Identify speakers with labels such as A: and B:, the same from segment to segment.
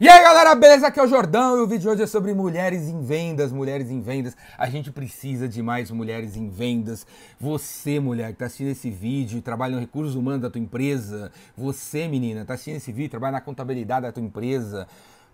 A: E aí galera, beleza? Aqui é o Jordão e o vídeo de hoje é sobre mulheres em vendas, mulheres em vendas. A gente precisa de mais mulheres em vendas. Você, mulher, que tá assistindo esse vídeo e trabalha no recursos humanos da tua empresa. Você, menina, tá assistindo esse vídeo, trabalha na contabilidade da tua empresa.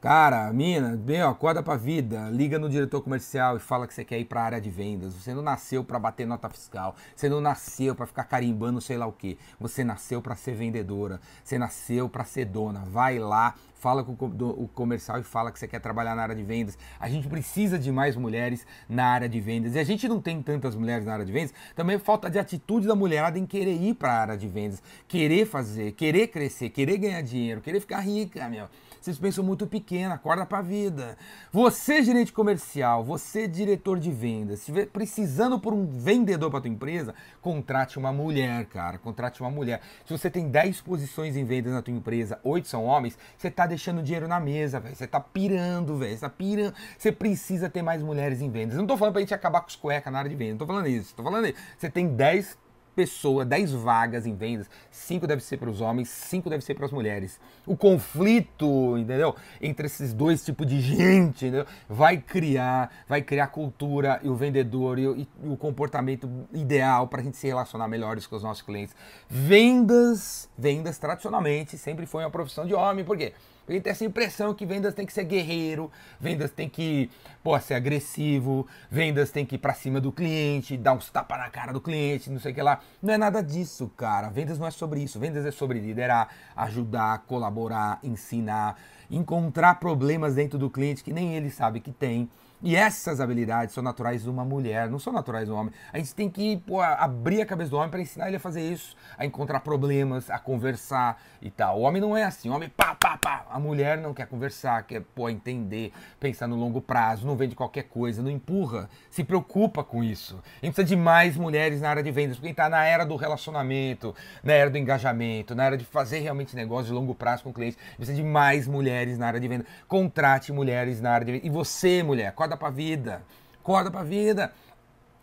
A: Cara, mina, ó, acorda pra vida, liga no diretor comercial e fala que você quer ir pra área de vendas. Você não nasceu para bater nota fiscal, você não nasceu para ficar carimbando sei lá o que. Você nasceu para ser vendedora, você nasceu para ser dona. Vai lá, fala com o comercial e fala que você quer trabalhar na área de vendas. A gente precisa de mais mulheres na área de vendas. E a gente não tem tantas mulheres na área de vendas, também falta de atitude da mulherada em querer ir para a área de vendas, querer fazer, querer crescer, querer ganhar dinheiro, querer ficar rica, meu. Vocês pensam muito pequeno, acorda pra vida. Você, gerente comercial, você, diretor de vendas, se estiver precisando por um vendedor para tua empresa, contrate uma mulher, cara. Contrate uma mulher. Se você tem 10 posições em vendas na tua empresa, 8 são homens, você tá deixando dinheiro na mesa, velho. Você tá pirando, velho. Você tá pirando. Você precisa ter mais mulheres em vendas. não tô falando pra gente acabar com os cuecas na área de vendas. Não tô falando isso. Tô falando isso. Você tem 10 pessoa, 10 vagas em vendas, 5 deve ser para os homens, 5 deve ser para as mulheres. O conflito, entendeu? Entre esses dois tipos de gente, entendeu? Vai criar, vai criar cultura e o vendedor e o, e o comportamento ideal para a gente se relacionar melhores com os nossos clientes. Vendas, vendas tradicionalmente sempre foi uma profissão de homem, por quê? Porque tem essa impressão que vendas tem que ser guerreiro, vendas tem que pô, ser agressivo, vendas tem que ir pra cima do cliente, dar uns tapas na cara do cliente, não sei o que lá. Não é nada disso, cara. Vendas não é sobre isso. Vendas é sobre liderar, ajudar, colaborar, ensinar, encontrar problemas dentro do cliente que nem ele sabe que tem e essas habilidades são naturais de uma mulher, não são naturais do homem. A gente tem que pô, abrir a cabeça do homem para ensinar ele a fazer isso, a encontrar problemas, a conversar e tal. O homem não é assim, o homem pá, pá, pá. A mulher não quer conversar, quer pô, entender, pensar no longo prazo, não vende qualquer coisa, não empurra, se preocupa com isso. A gente precisa de mais mulheres na área de vendas, porque a gente está na era do relacionamento, na era do engajamento, na era de fazer realmente negócio de longo prazo com o cliente. A gente precisa de mais mulheres na área de vendas. Contrate mulheres na área de vendas. E você, mulher, acorda pra vida. Acorda pra vida.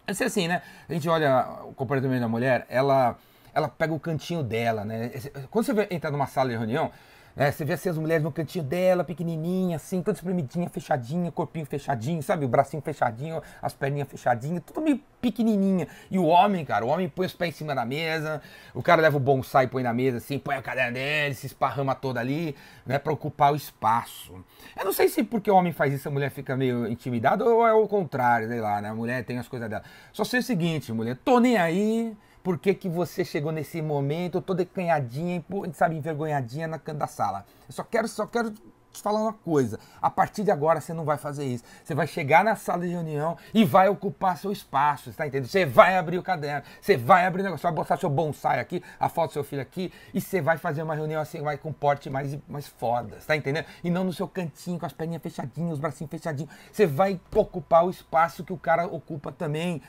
A: É assim, né? A gente olha o comportamento da mulher, ela, ela pega o cantinho dela, né? Quando você entra numa sala de reunião, é, você vê assim, as mulheres no cantinho dela, pequenininha, assim, toda espremidinha, fechadinha, corpinho fechadinho, sabe? O bracinho fechadinho, as perninhas fechadinhas, tudo meio pequenininha. E o homem, cara, o homem põe os pés em cima da mesa, o cara leva o bonsai, põe na mesa, assim, põe a cadeira dele, se esparrama toda ali, né, pra ocupar o espaço. Eu não sei se porque o homem faz isso a mulher fica meio intimidada ou é o contrário, sei lá, né? A mulher tem as coisas dela. Só sei o seguinte, mulher, tô nem aí por que, que você chegou nesse momento toda decanhadinha, sabe, envergonhadinha na da sala. Eu só quero, só quero te falar uma coisa. A partir de agora você não vai fazer isso. Você vai chegar na sala de reunião e vai ocupar seu espaço, está entendendo? Você vai abrir o caderno, você vai abrir o negócio, vai botar seu bonsai aqui, a foto do seu filho aqui, e você vai fazer uma reunião assim, vai com porte mais, mais foda, está entendendo? E não no seu cantinho, com as perninhas fechadinhas, os bracinhos fechadinhos. Você vai ocupar o espaço que o cara ocupa também.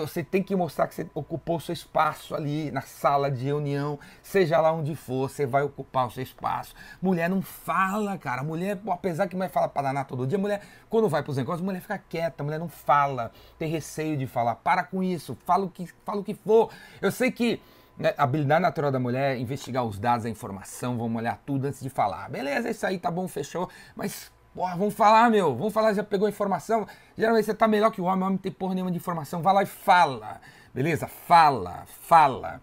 A: Você tem que mostrar que você ocupou seu espaço ali na sala de reunião, seja lá onde for, você vai ocupar o seu espaço. Mulher não fala, cara. Mulher, apesar que mulher fala para danar todo dia, mulher, quando vai para os negócios, mulher fica quieta, mulher não fala, tem receio de falar. Para com isso, fala o que, fala o que for. Eu sei que né, a habilidade natural da mulher é investigar os dados, a informação, vamos olhar tudo antes de falar. Beleza, isso aí tá bom, fechou, mas Porra, vamos falar, meu. Vamos falar, já pegou informação. Geralmente você tá melhor que o homem, o homem não tem porra nenhuma de informação. Vai lá e fala. Beleza? Fala, fala.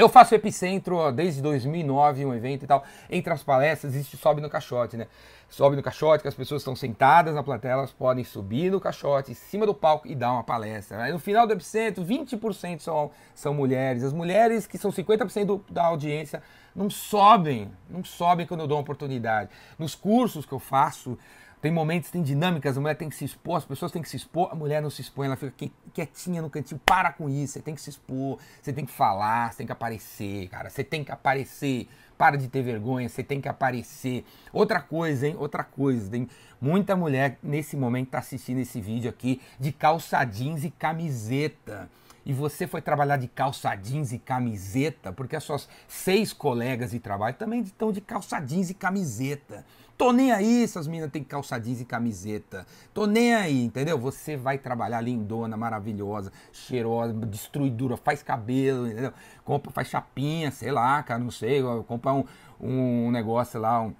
A: Eu faço Epicentro ó, desde 2009, um evento e tal. Entre as palestras, existe Sobe no Caixote, né? Sobe no caixote, que as pessoas estão sentadas na plateia, elas podem subir no caixote, em cima do palco e dar uma palestra. Aí no final do Epicentro, 20% são, são mulheres. As mulheres, que são 50% do, da audiência, não sobem, não sobem quando eu dou uma oportunidade. Nos cursos que eu faço, tem momentos, tem dinâmicas, a mulher tem que se expor, as pessoas têm que se expor, a mulher não se expõe, ela fica quietinha no cantinho. Para com isso, você tem que se expor, você tem que falar, você tem que aparecer, cara. Você tem que aparecer. Para de ter vergonha, você tem que aparecer. Outra coisa, hein? Outra coisa, tem muita mulher nesse momento tá assistindo esse vídeo aqui de calça jeans e camiseta e você foi trabalhar de calça jeans e camiseta, porque as suas seis colegas de trabalho também estão de calça jeans e camiseta. Tô nem aí se as meninas têm calça jeans e camiseta. Tô nem aí, entendeu? Você vai trabalhar lindona, maravilhosa, cheirosa, destruidora, faz cabelo, entendeu? Compra, faz chapinha, sei lá, cara, não sei, compra um, um negócio lá, um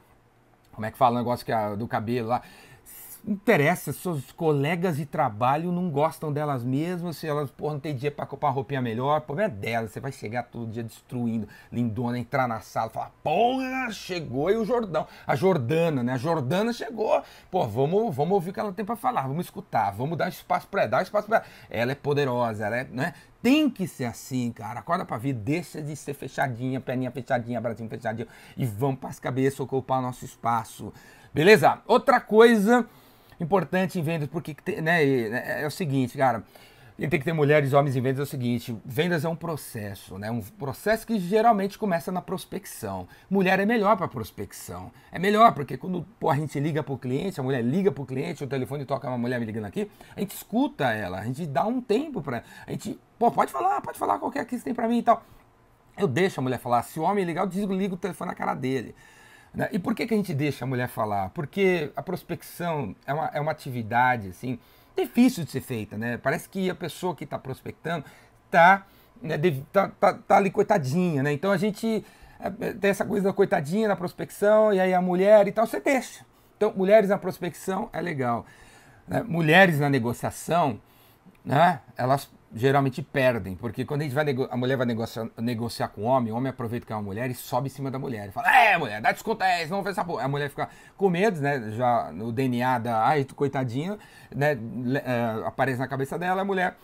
A: Como é que fala o negócio que é do cabelo lá? Interessa, seus colegas de trabalho não gostam delas mesmas, se elas, porra, não tem dia para comprar uma roupinha melhor, o problema é dela, você vai chegar todo dia destruindo, lindona, entrar na sala, falar, porra, chegou aí o Jordão, a Jordana, né, a Jordana chegou, pô, vamos, vamos ouvir o que ela tem para falar, vamos escutar, vamos dar espaço para ela, dar espaço para ela, ela é poderosa, ela é, né, tem que ser assim, cara. Acorda pra vida, deixa de ser fechadinha, perninha fechadinha, bracinho fechadinho e vamos as cabeças ocupar nosso espaço. Beleza? Outra coisa importante em vendas, porque né, é, é o seguinte, cara. Tem que ter mulheres e homens em vendas é o seguinte: vendas é um processo, né? Um processo que geralmente começa na prospecção. Mulher é melhor para prospecção. É melhor porque quando pô, a gente liga para o cliente, a mulher liga para o cliente, o telefone toca uma mulher me ligando aqui, a gente escuta ela, a gente dá um tempo para a gente, pô, pode falar, pode falar qualquer que você tem para mim e tal. Eu deixo a mulher falar. Se o homem ligar, eu desligo o telefone na cara dele. Né? E por que, que a gente deixa a mulher falar? Porque a prospecção é uma, é uma atividade assim, difícil de ser feita. Né? Parece que a pessoa que está prospectando está né, tá, tá, tá, ali coitadinha. Né? Então a gente é, é, tem essa coisa da coitadinha na prospecção, e aí a mulher e tal, você deixa. Então, mulheres na prospecção é legal. Né? Mulheres na negociação, né? elas geralmente perdem, porque quando a, gente vai a mulher vai negociar, negociar com o homem, o homem aproveita que é uma mulher e sobe em cima da mulher. E fala, é, mulher, dá desconto é, não faz essa porra. A mulher fica com medo, né? Já no DNA da, ai, tu coitadinha, né? É, aparece na cabeça dela, a mulher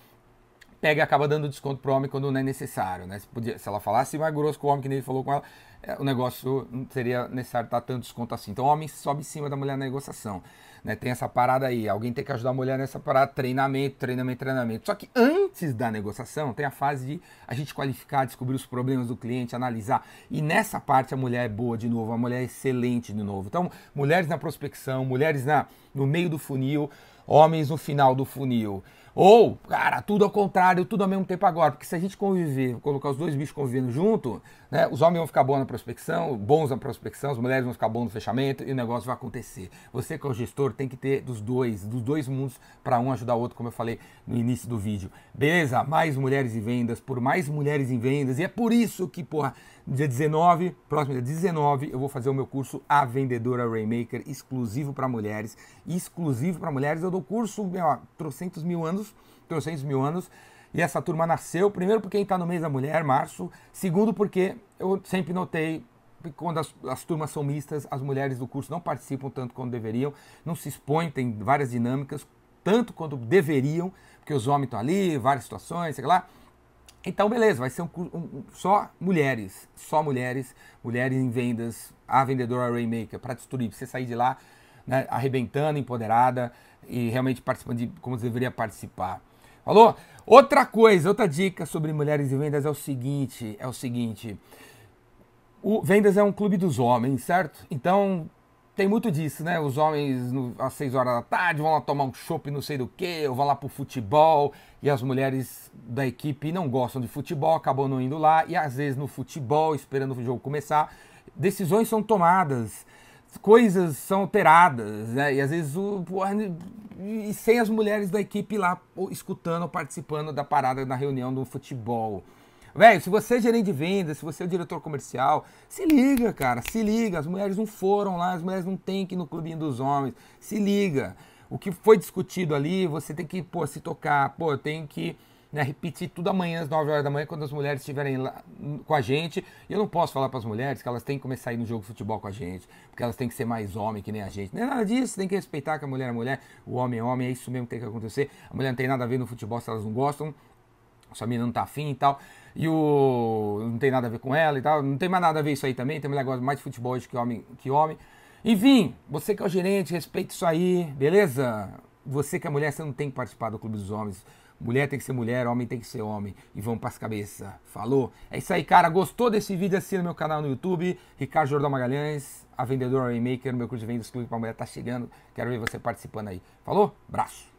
A: pega e acaba dando desconto pro homem quando não é necessário, né? Se, podia, se ela falasse mais grosso com o homem, que nem ele falou com ela, é, o negócio não seria necessário dar tanto desconto assim. Então o homem sobe em cima da mulher na negociação. Né? Tem essa parada aí, alguém tem que ajudar a mulher nessa parada, treinamento, treinamento, treinamento. Só que antes da negociação tem a fase de a gente qualificar, descobrir os problemas do cliente, analisar. E nessa parte a mulher é boa de novo, a mulher é excelente de novo. Então, mulheres na prospecção, mulheres na, no meio do funil, homens no final do funil. Ou, cara, tudo ao contrário, tudo ao mesmo tempo agora. Porque se a gente conviver, colocar os dois bichos convivendo junto, né, os homens vão ficar bons na prospecção, bons na prospecção, as mulheres vão ficar bons no fechamento e o negócio vai acontecer. Você que é o gestor tem que ter dos dois, dos dois mundos para um ajudar o outro, como eu falei no início do vídeo. Beleza? Mais mulheres em vendas, por mais mulheres em vendas. E é por isso que, porra, dia 19, próximo dia 19, eu vou fazer o meu curso A Vendedora Rainmaker, exclusivo para mulheres. Exclusivo para mulheres. Eu dou curso, meu, trocentos mil anos 300 mil anos, e essa turma nasceu, primeiro porque está no mês da mulher, março, segundo porque eu sempre notei que quando as, as, turmas são mistas, as mulheres do curso não participam tanto quanto deveriam, não se expõem, tem várias dinâmicas, tanto quanto deveriam, porque os homens estão ali, várias situações, sei lá. Então, beleza, vai ser um, um, um, só mulheres, só mulheres, mulheres em vendas, a vendedora Rainmaker, para destruir, pra você sair de lá né, arrebentando, empoderada e realmente participando de como você deveria participar. Falou? Outra coisa, outra dica sobre mulheres e vendas é o seguinte, é o seguinte. O vendas é um clube dos homens, certo? Então tem muito disso, né? Os homens no, às 6 horas da tarde vão lá tomar um chopp não sei do que, ou vão lá pro futebol, e as mulheres da equipe não gostam de futebol, acabam não indo lá, e às vezes no futebol, esperando o jogo começar, decisões são tomadas coisas são alteradas, né? E às vezes o e sem as mulheres da equipe lá escutando, participando da parada na reunião do futebol. Velho, se você é gerente de vendas, se você é o diretor comercial, se liga, cara, se liga. As mulheres não foram lá, as mulheres não têm que ir no clubinho dos homens. Se liga. O que foi discutido ali, você tem que, pô, se tocar, pô, tenho que né, repetir tudo amanhã às 9 horas da manhã, quando as mulheres estiverem lá com a gente. E eu não posso falar para as mulheres que elas têm que começar a ir no jogo de futebol com a gente, porque elas têm que ser mais homem que nem a gente. Não é nada disso, tem que respeitar que a mulher é mulher, o homem é homem, é isso mesmo que tem que acontecer. A mulher não tem nada a ver no futebol se elas não gostam, sua menina não tá afim e tal. E o. não tem nada a ver com ela e tal. Não tem mais nada a ver isso aí também. Tem mulher que gosta mais de futebol hoje que homem. Que homem. Enfim, você que é o gerente, respeite isso aí, beleza? Você que é mulher, você não tem que participar do Clube dos Homens. Mulher tem que ser mulher, homem tem que ser homem. E vamos para as cabeças. Falou? É isso aí, cara. Gostou desse vídeo? Assina meu canal no YouTube. Ricardo Jordão Magalhães, a vendedora Raymaker. Meu curso de vendas para mulher tá chegando. Quero ver você participando aí. Falou? Braço.